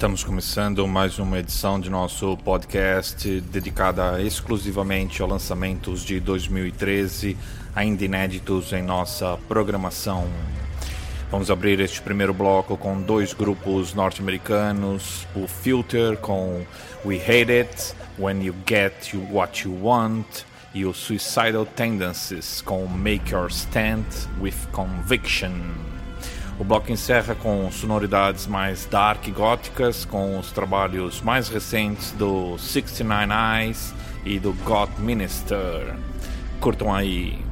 Estamos começando mais uma edição de nosso podcast dedicada exclusivamente a lançamentos de 2013, ainda inéditos em nossa programação. Vamos abrir este primeiro bloco com dois grupos norte-americanos: o Filter com We Hate It, When You Get What You Want, e o Suicidal Tendencies com Make Your Stand with Conviction. O bloco encerra com sonoridades mais dark e góticas, com os trabalhos mais recentes do 69 Eyes e do God Minister. Curtam aí.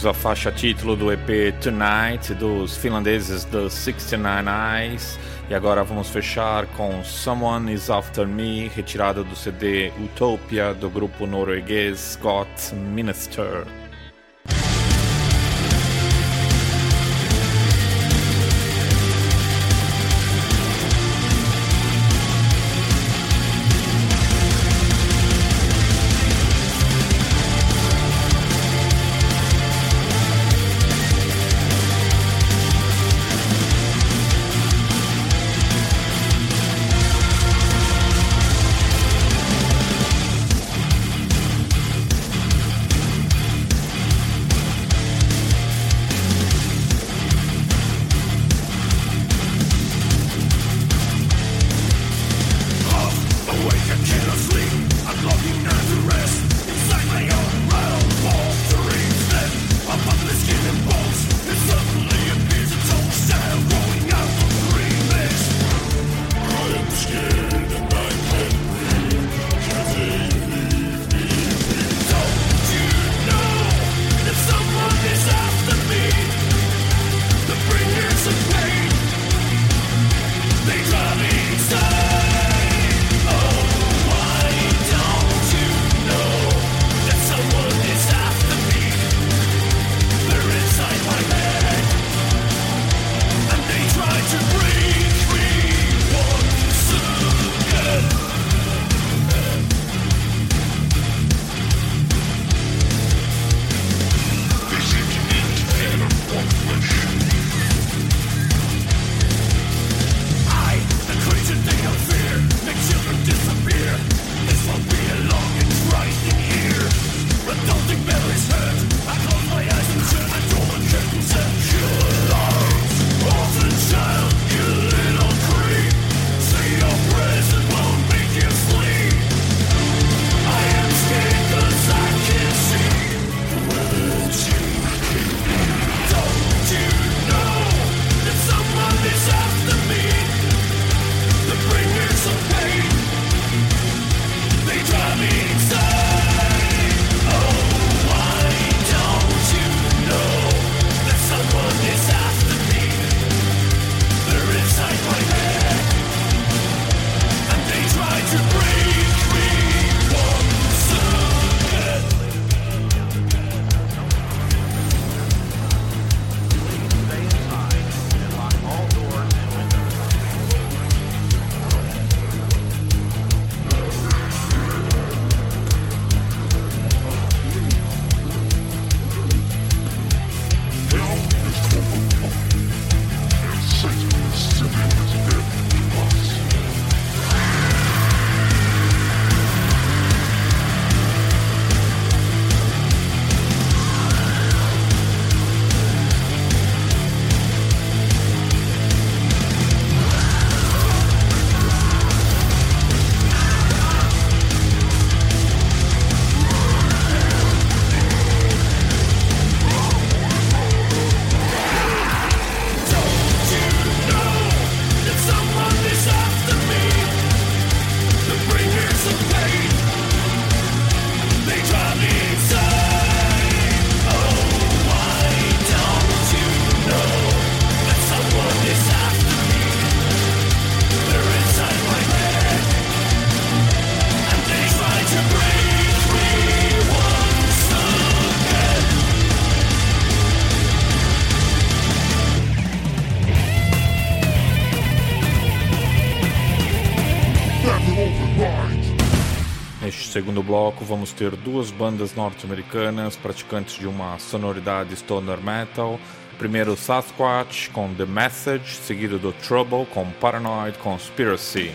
Ouvimos a faixa título do EP Tonight dos finlandeses The 69 Eyes e agora vamos fechar com Someone Is After Me, retirada do CD Utopia do grupo norueguês Got Minister. Vamos ter duas bandas norte-americanas praticantes de uma sonoridade stoner metal. Primeiro Sasquatch com The Message, seguido do Trouble com Paranoid Conspiracy.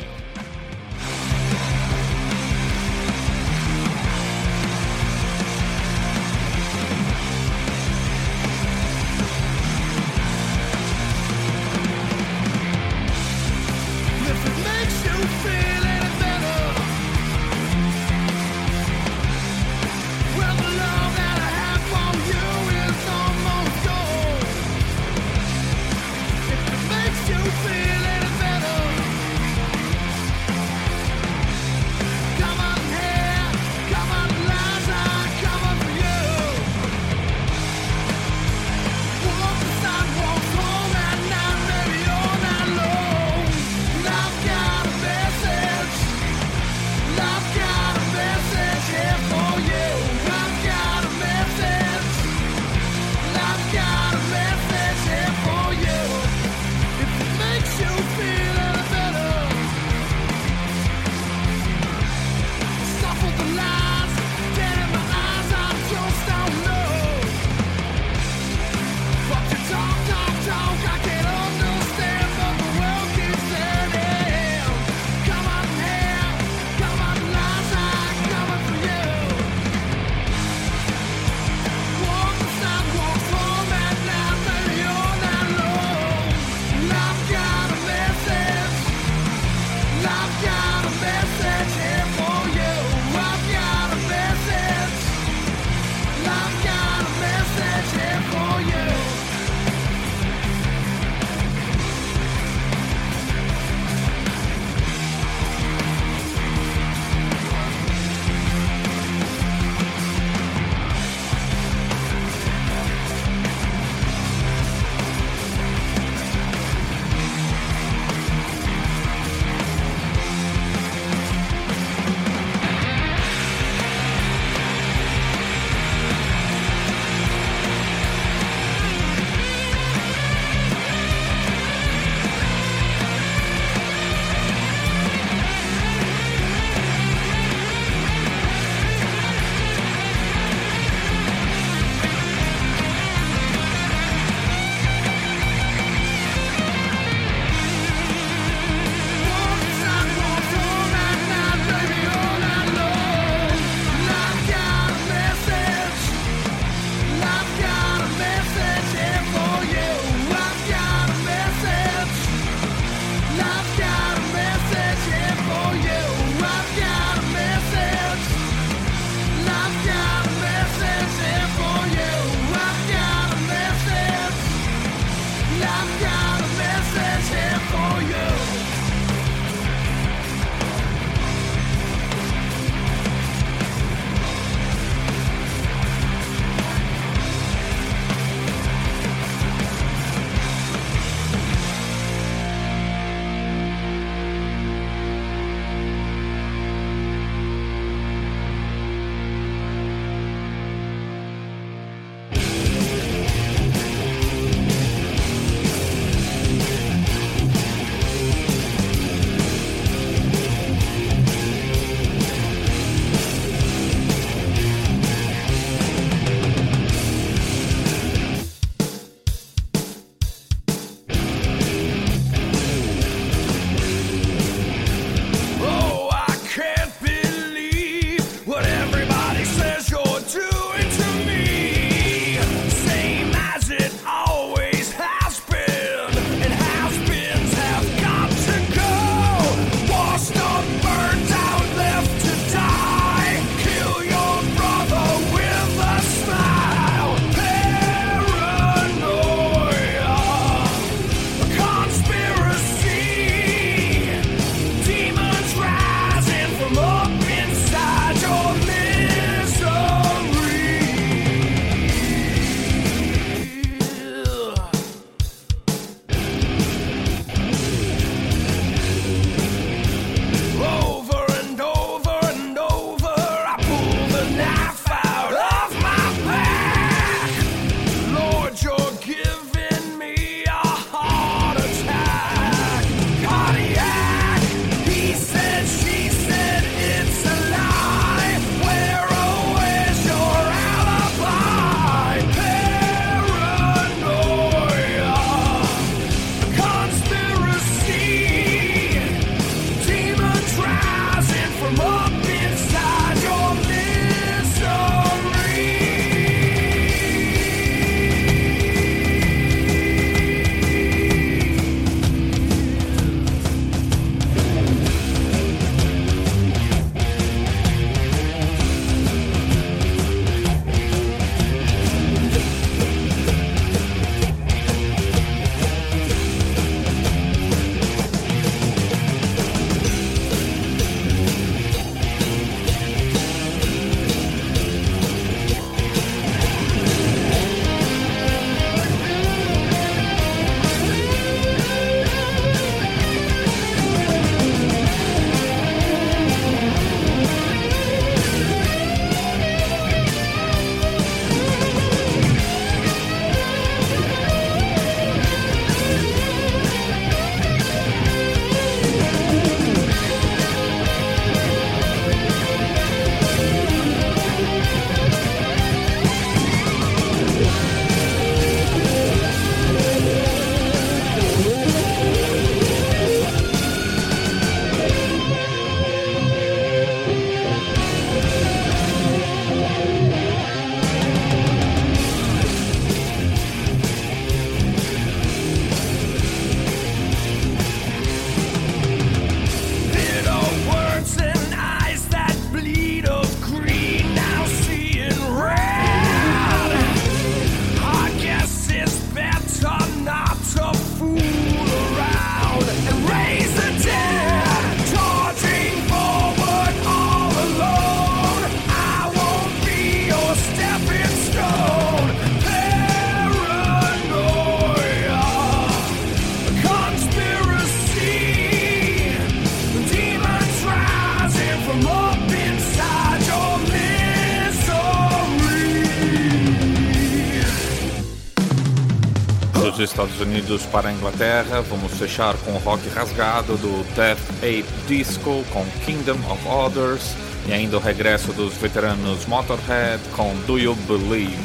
Estados Unidos para a Inglaterra, vamos fechar com o rock rasgado do Death Ape Disco com Kingdom of Others e ainda o regresso dos veteranos Motorhead com Do You Believe.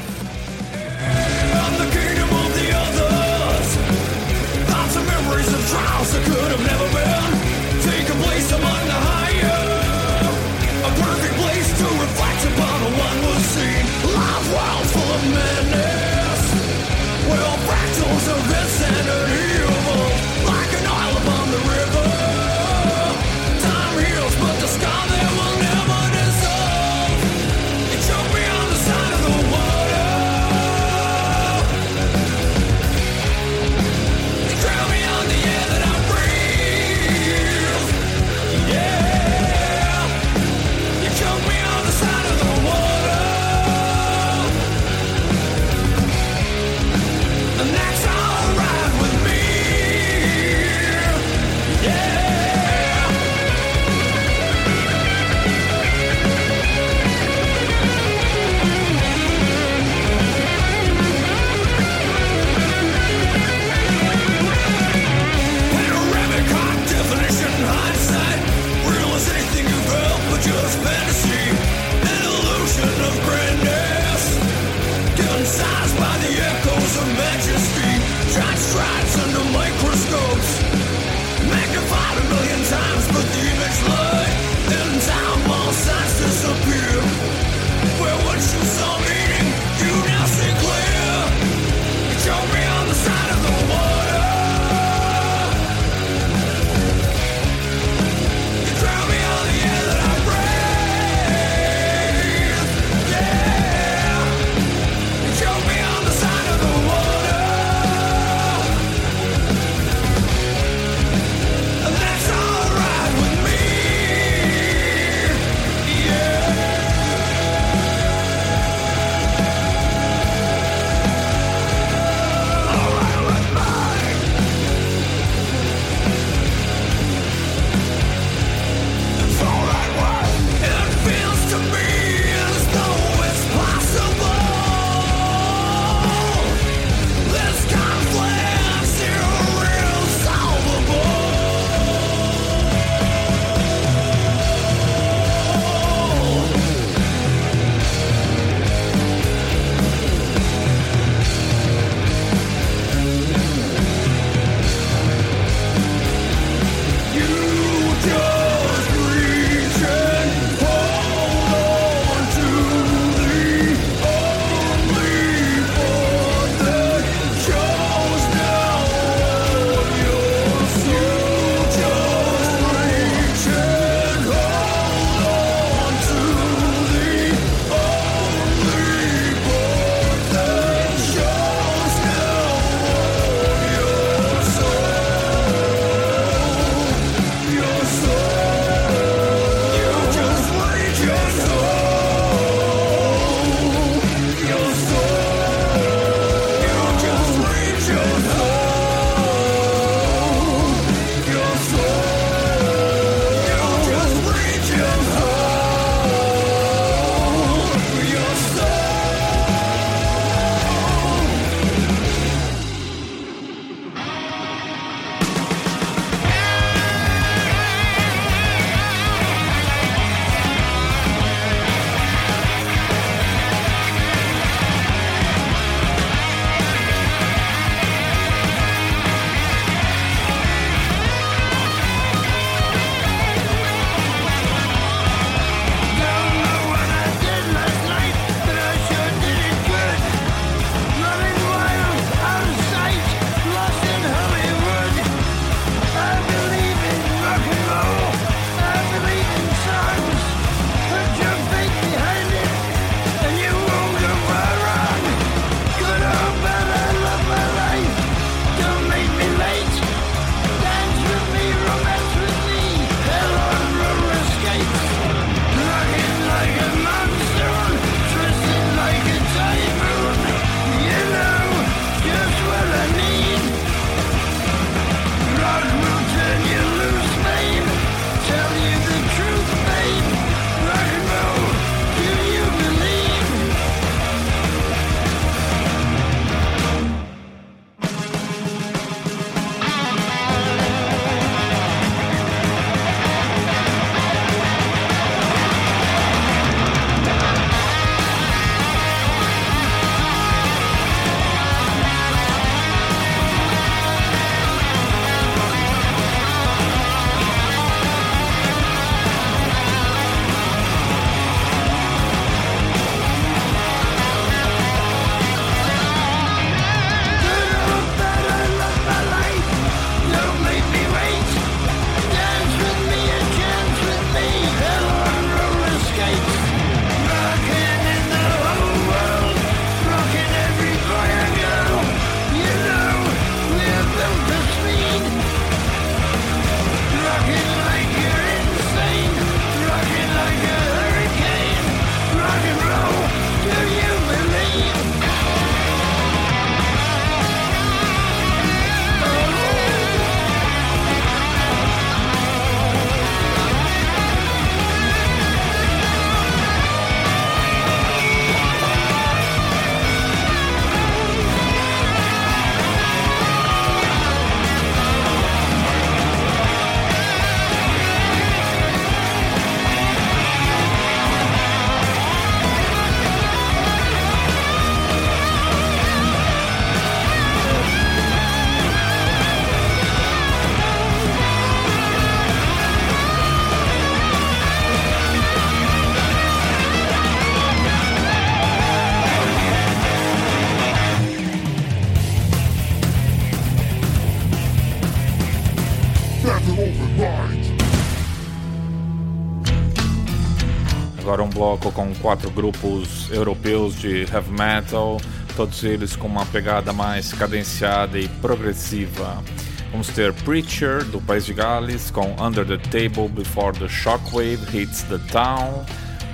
Bloco com quatro grupos europeus de heavy metal, todos eles com uma pegada mais cadenciada e progressiva. Vamos ter Preacher, do País de Gales, com Under the Table Before the Shockwave Hits the Town.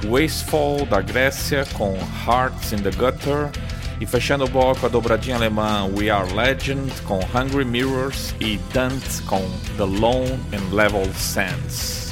Wasteful, da Grécia, com Hearts in the Gutter. E fechando o bloco, a dobradinha alemã We Are Legend, com Hungry Mirrors. E Dant, com The Lone and Level Sense.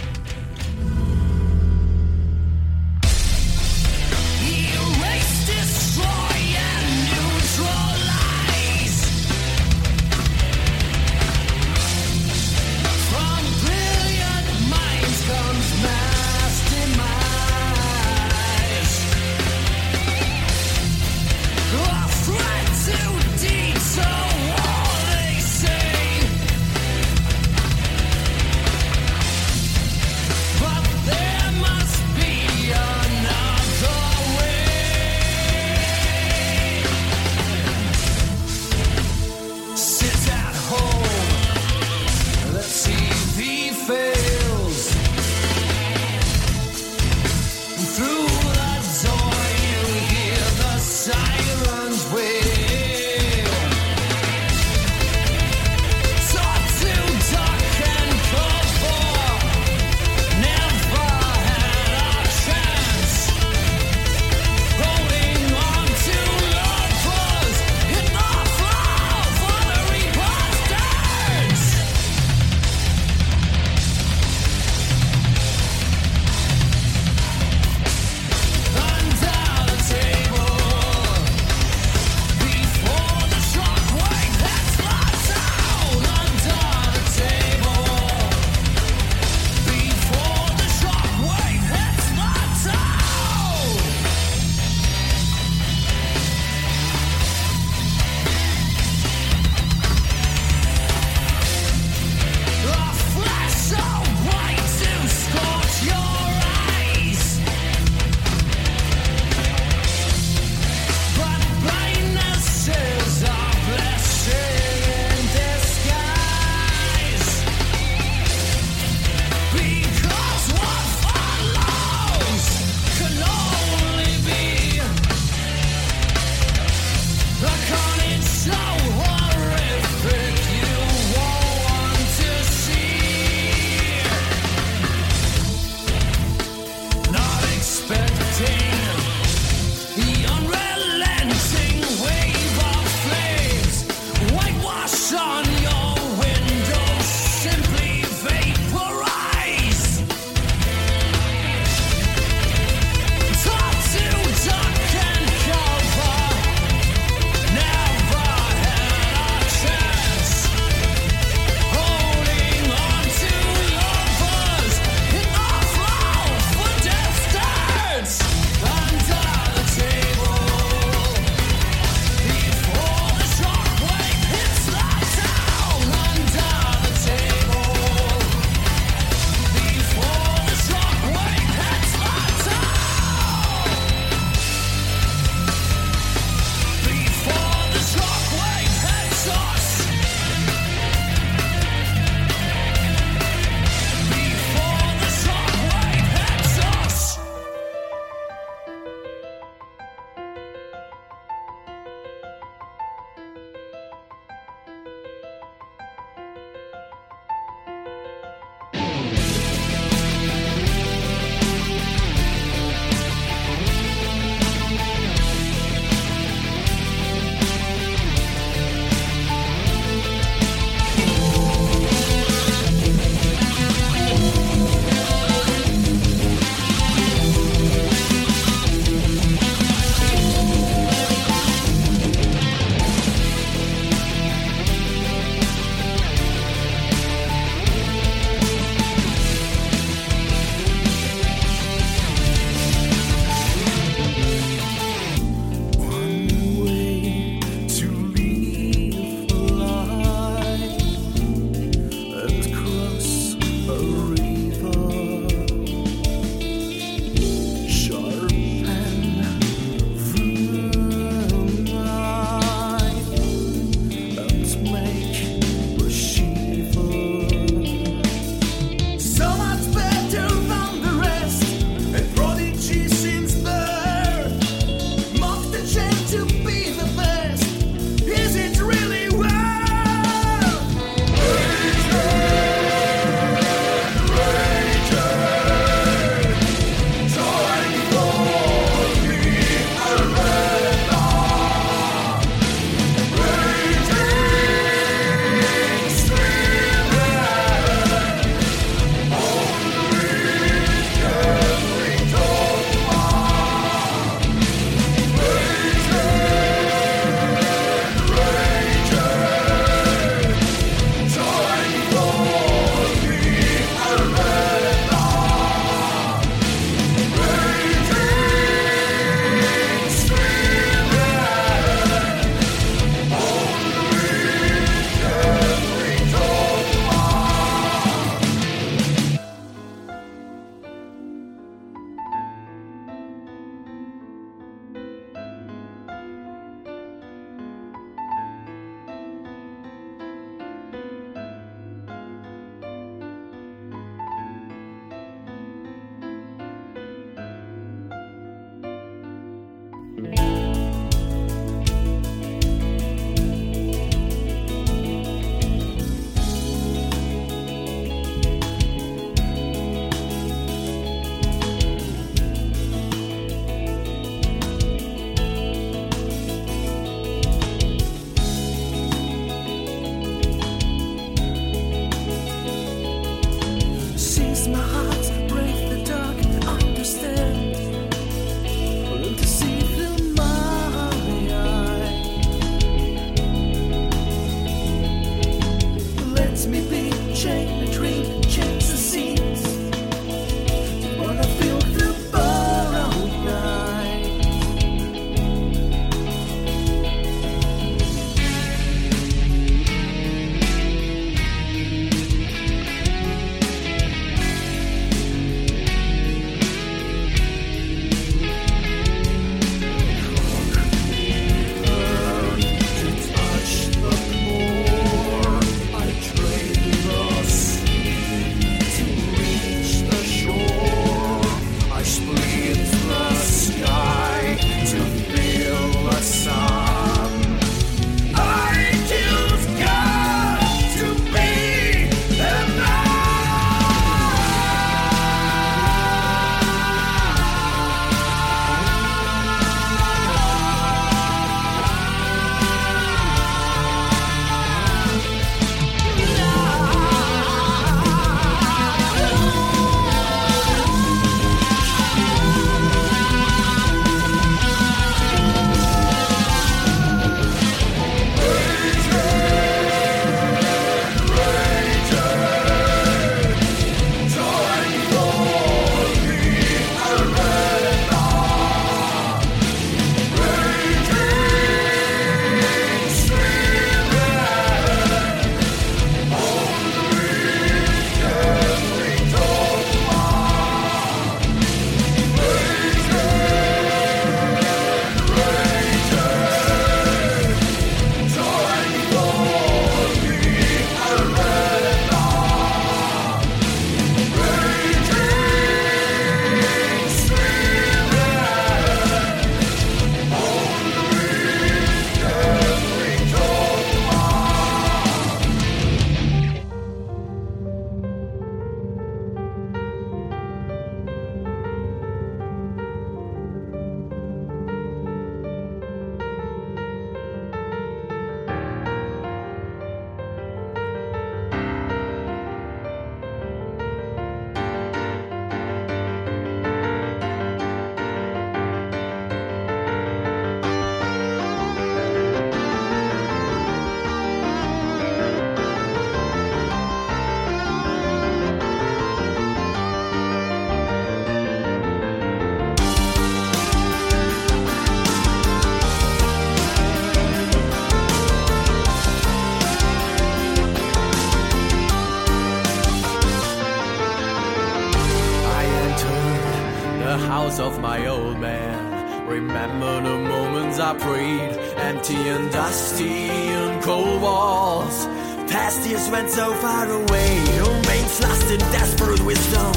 dirty and dusty and cold walls. Past years went so far away, remains lost in desperate wisdom.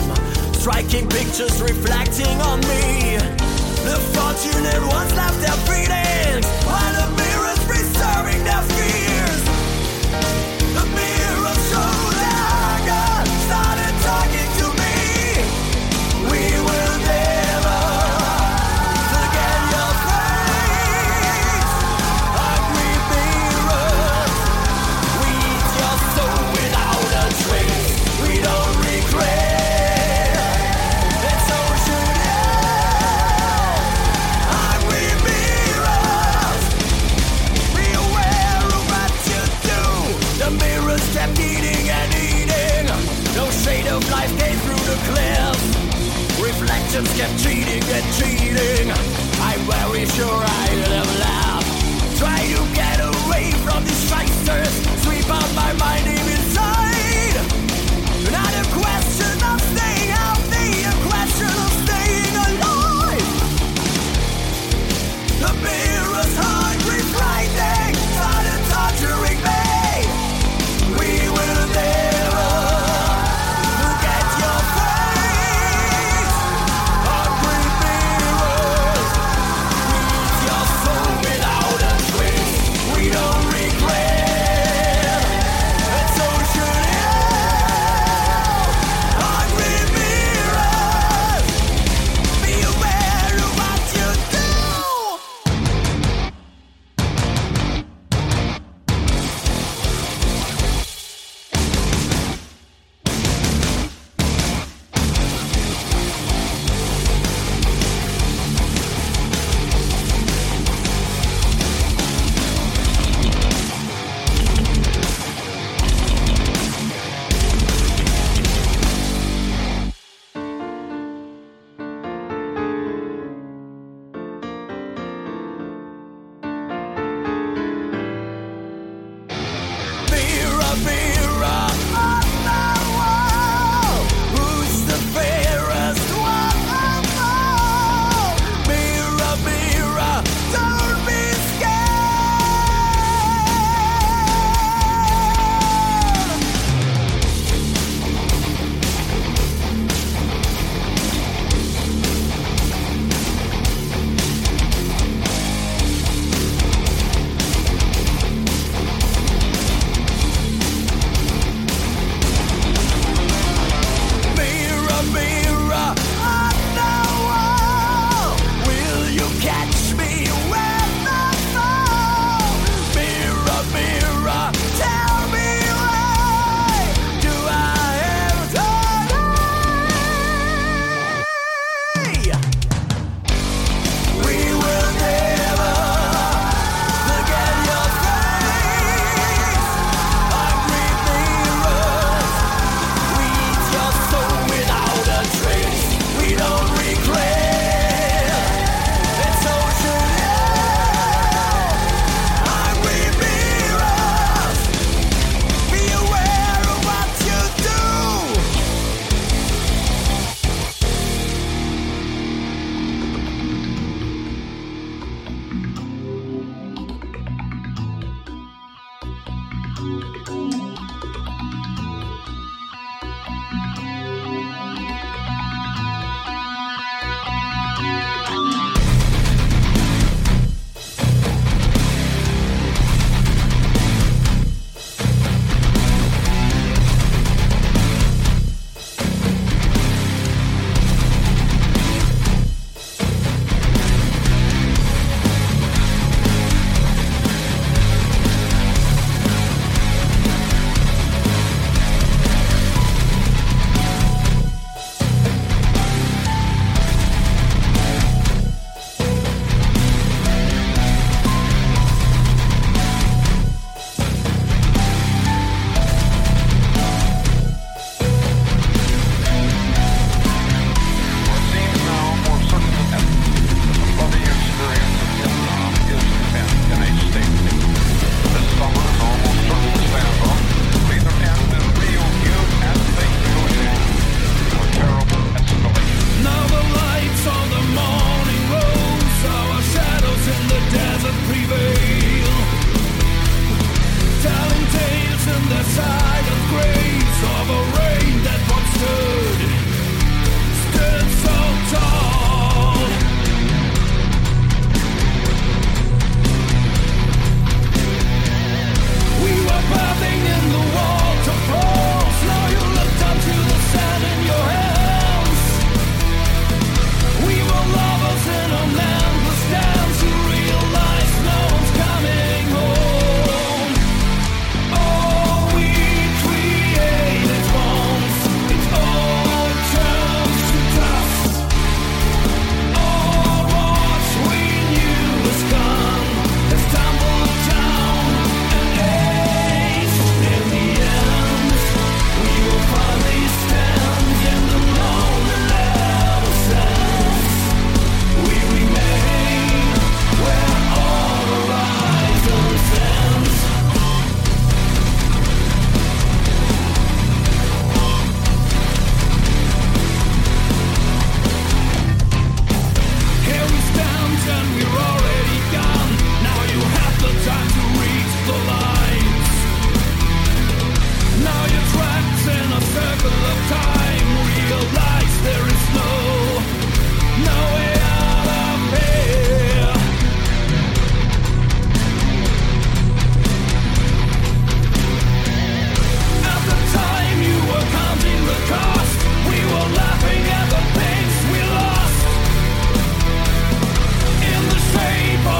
Striking pictures reflecting on me. The fortunate ones left their feelings, while the mirrors preserving their. patience kept cheating and cheating. I'm very sure I'll have laughed. Try to get away from this fight.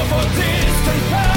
For distant past.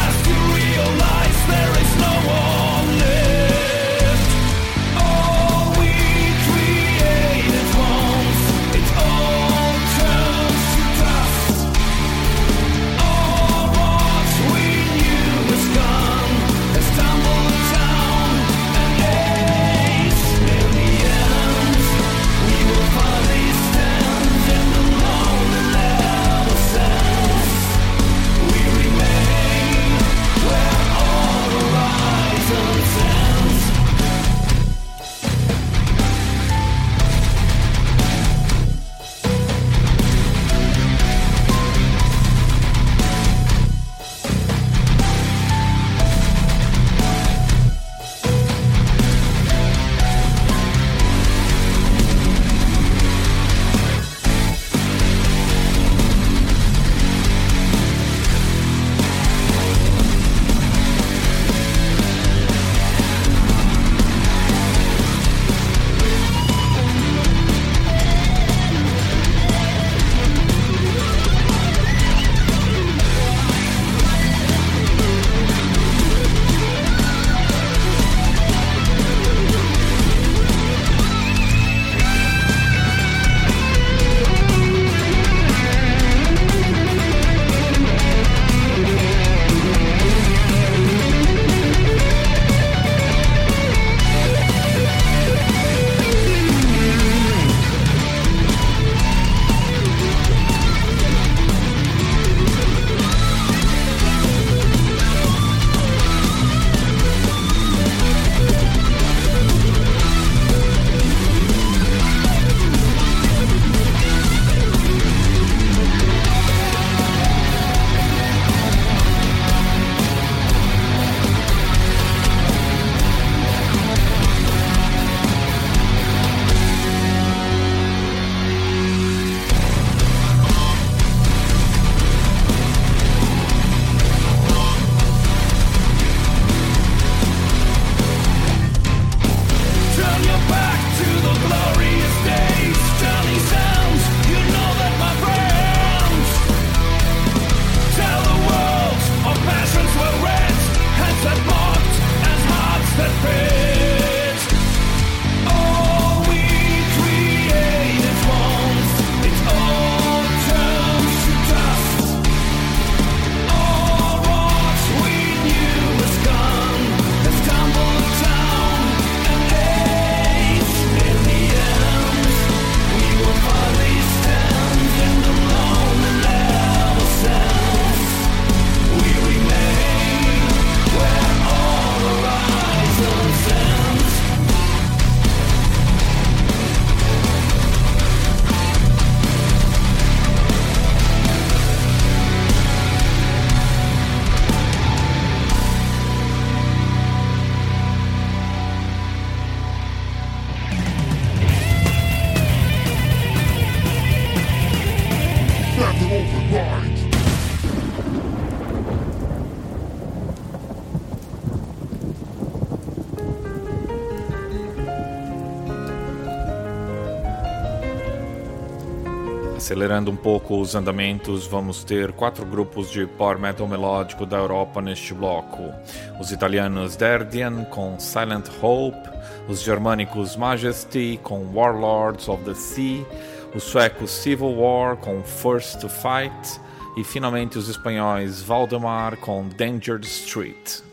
Acelerando um pouco os andamentos, vamos ter quatro grupos de power metal melódico da Europa neste bloco. Os italianos Derdian com Silent Hope, os germânicos Majesty com Warlords of the Sea, os suecos Civil War com First to Fight e finalmente os espanhóis Valdemar com Danger Street.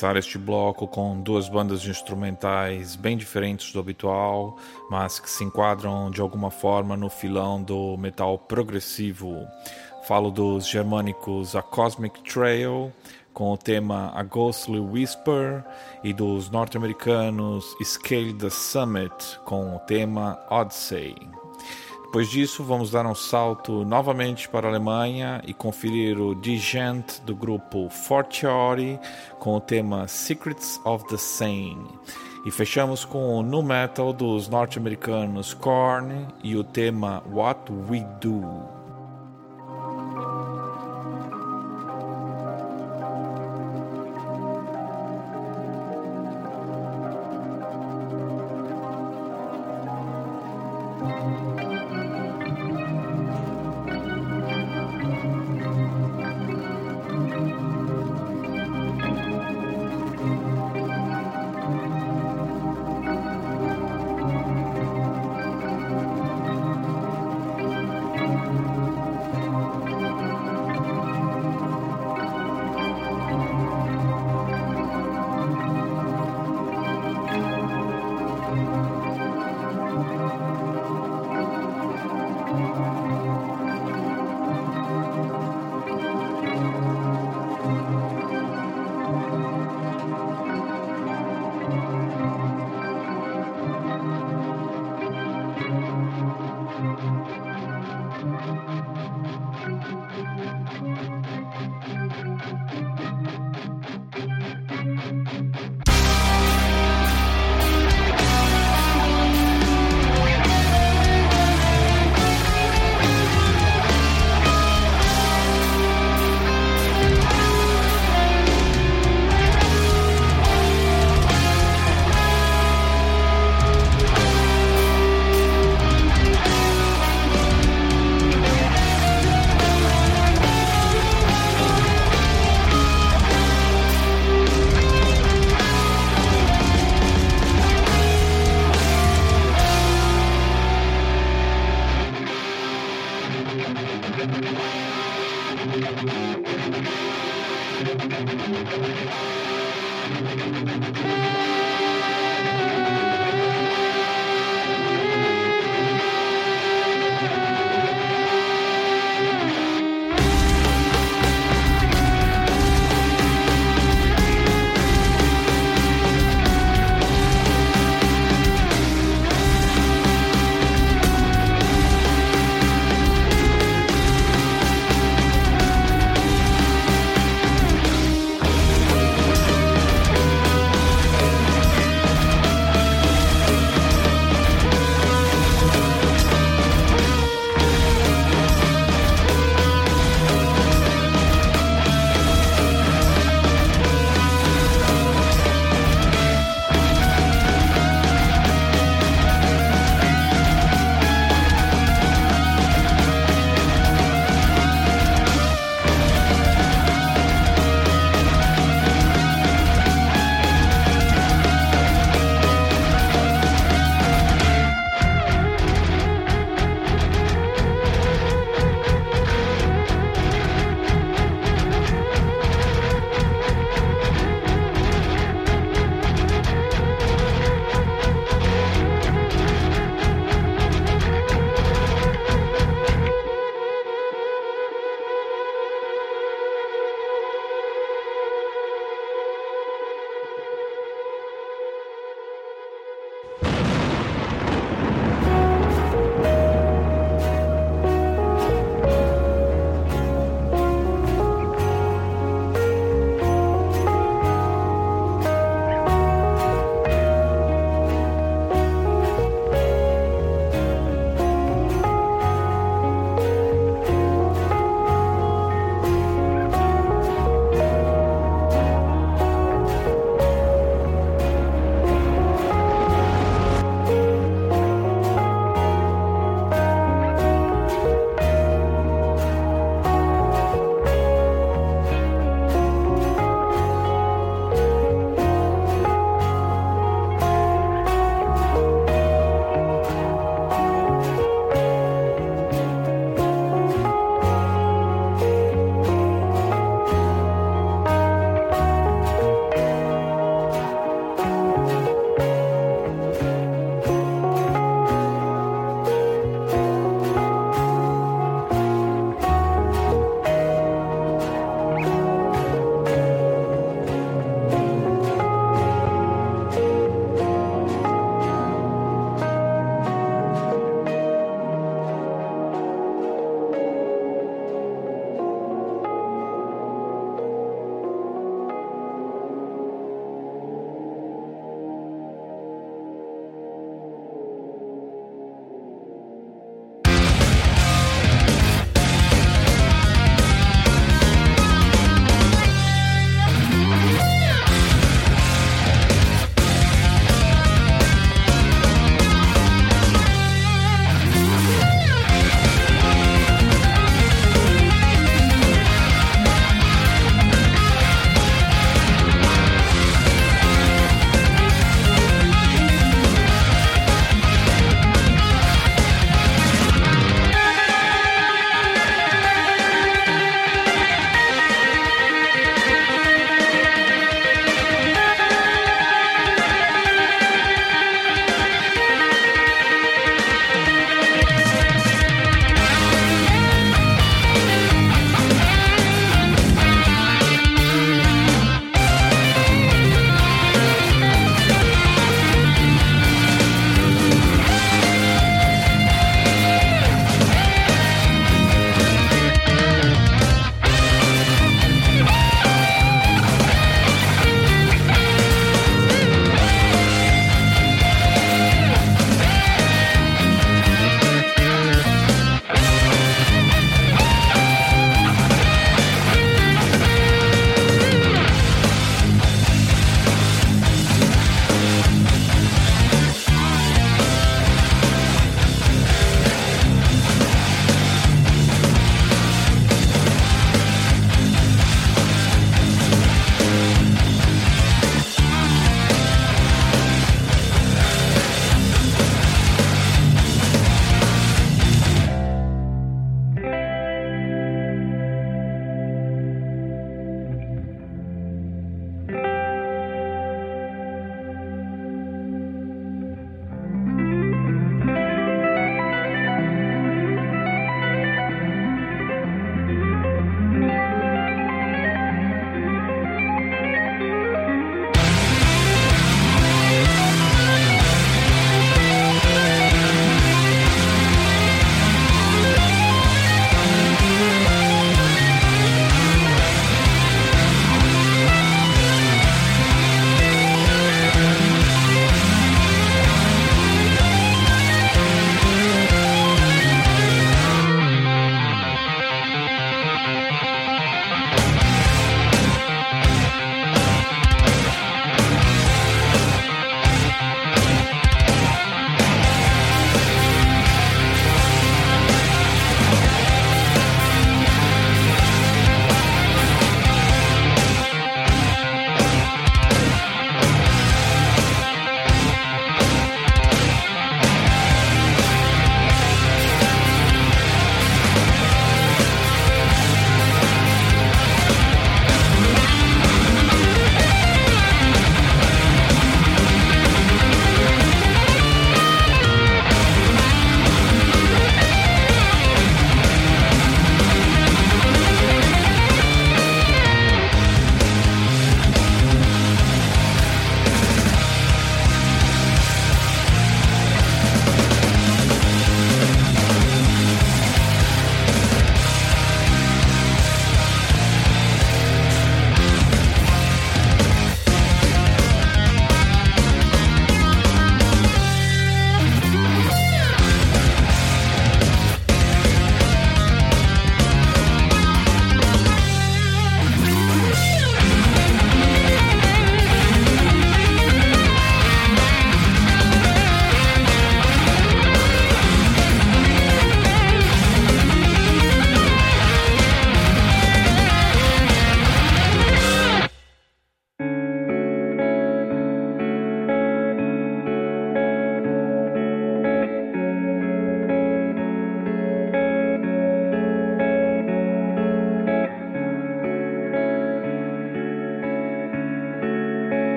Começar este bloco com duas bandas instrumentais bem diferentes do habitual, mas que se enquadram de alguma forma no filão do metal progressivo. Falo dos germânicos A Cosmic Trail, com o tema A Ghostly Whisper, e dos norte-americanos Scale the Summit, com o tema Odyssey. Depois disso, vamos dar um salto novamente para a Alemanha e conferir o Digent do grupo Fortiori com o tema Secrets of the Sane. E fechamos com o nu metal dos norte-americanos Korn e o tema What We Do.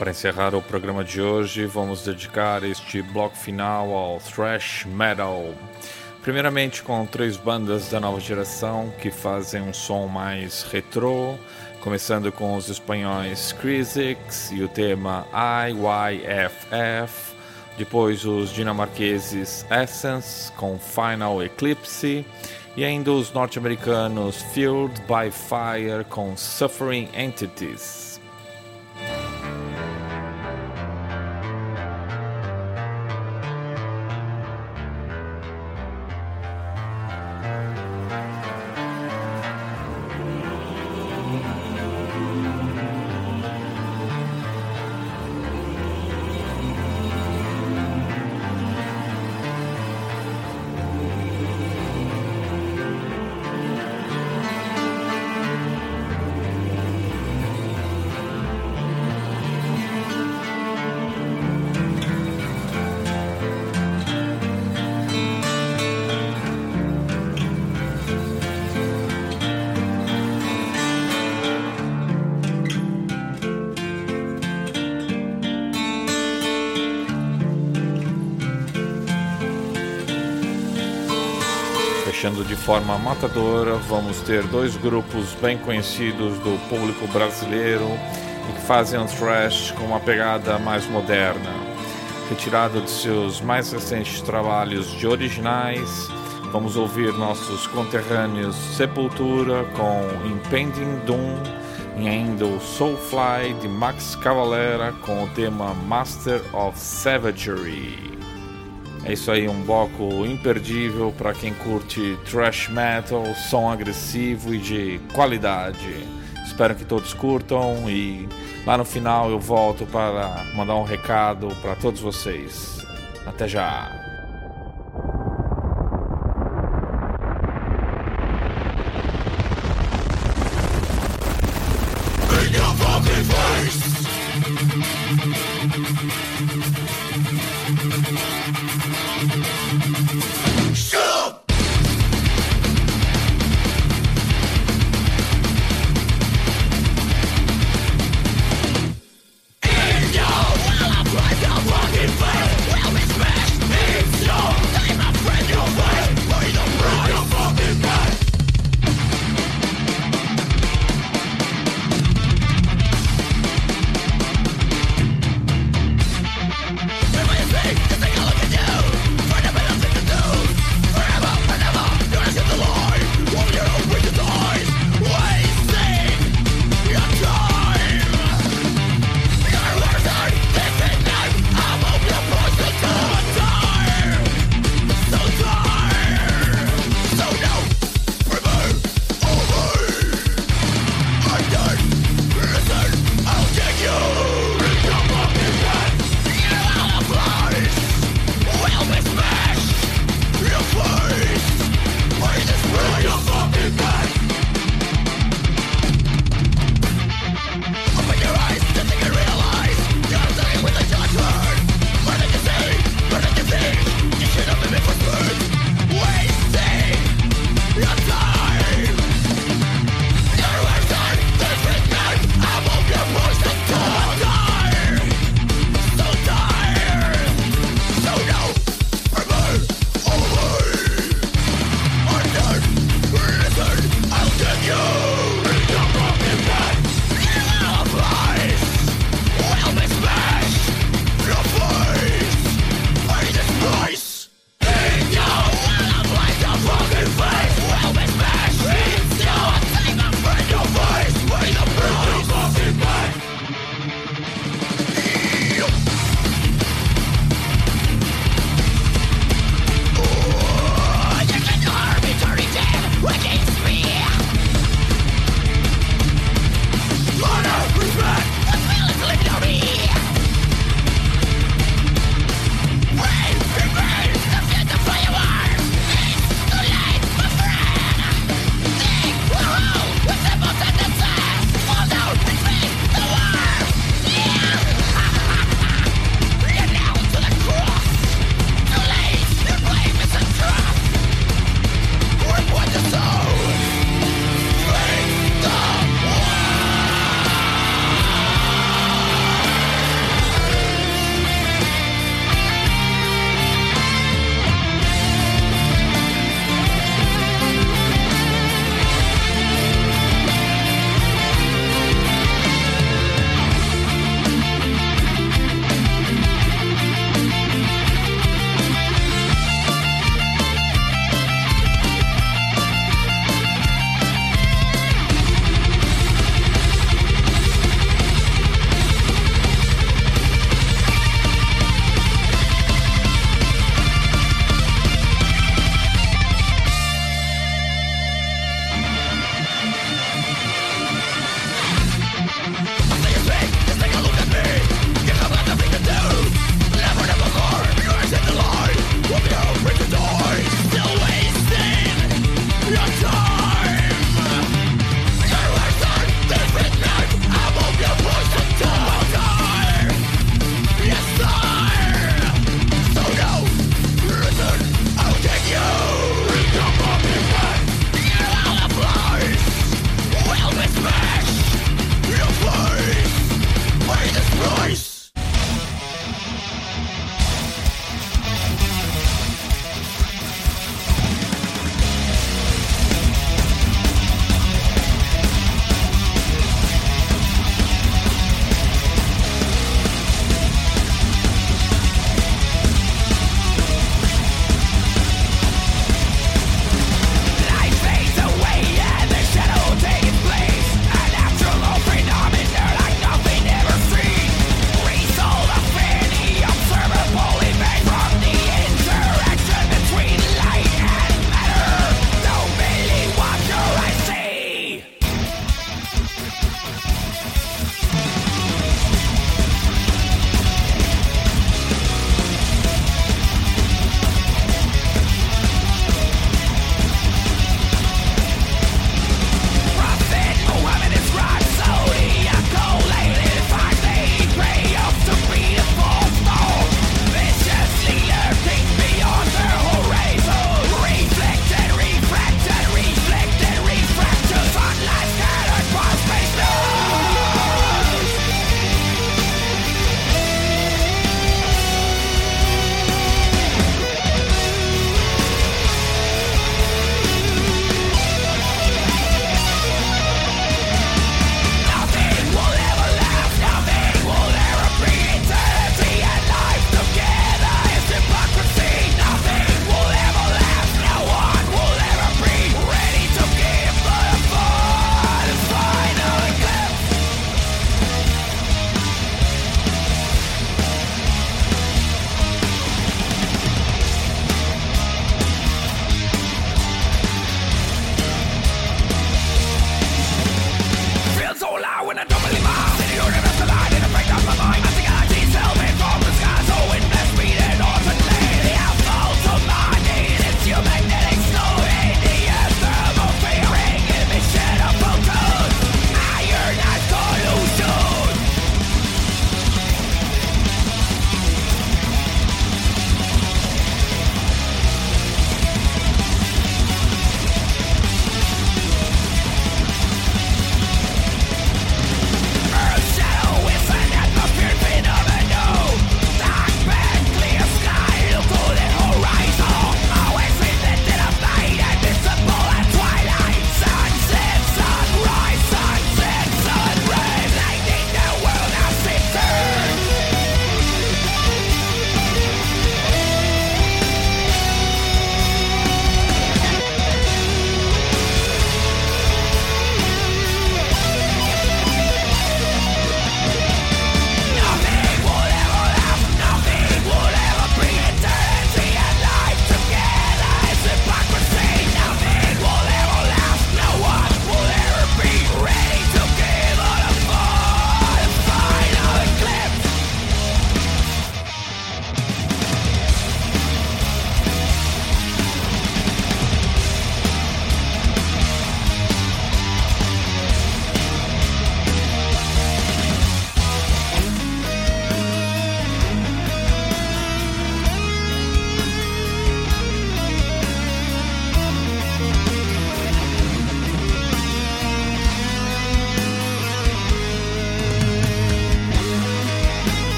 Para encerrar o programa de hoje, vamos dedicar este bloco final ao thrash metal. Primeiramente com três bandas da nova geração que fazem um som mais retrô, começando com os espanhóis Crisix e o tema IYFF, depois os dinamarqueses Essence com Final Eclipse e ainda os norte-americanos Fueled by Fire com Suffering Entities. Forma matadora, vamos ter dois grupos bem conhecidos do público brasileiro que fazem um thrash com uma pegada mais moderna. Retirado de seus mais recentes trabalhos de originais, vamos ouvir nossos conterrâneos Sepultura com Impending Doom e ainda o Soulfly de Max Cavalera com o tema Master of Savagery. É isso aí, um bloco imperdível para quem curte thrash metal, som agressivo e de qualidade. Espero que todos curtam e lá no final eu volto para mandar um recado para todos vocês. Até já!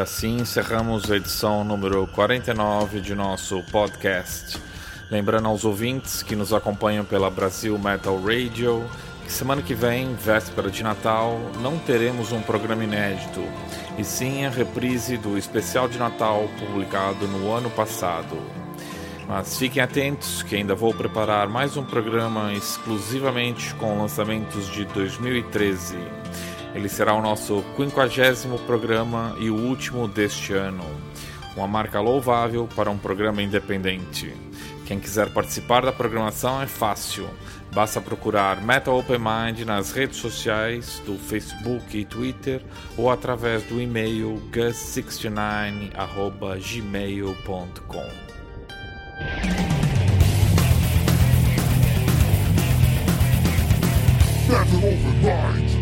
Assim encerramos a edição número 49 de nosso podcast. Lembrando aos ouvintes que nos acompanham pela Brasil Metal Radio que semana que vem, véspera de Natal, não teremos um programa inédito, e sim a reprise do especial de Natal publicado no ano passado. Mas fiquem atentos que ainda vou preparar mais um programa exclusivamente com lançamentos de 2013. Ele será o nosso 50 programa e o último deste ano. Uma marca louvável para um programa independente. Quem quiser participar da programação é fácil. Basta procurar Metal Open Mind nas redes sociais do Facebook e Twitter ou através do e-mail gus69@gmail.com. Metal Open Mind.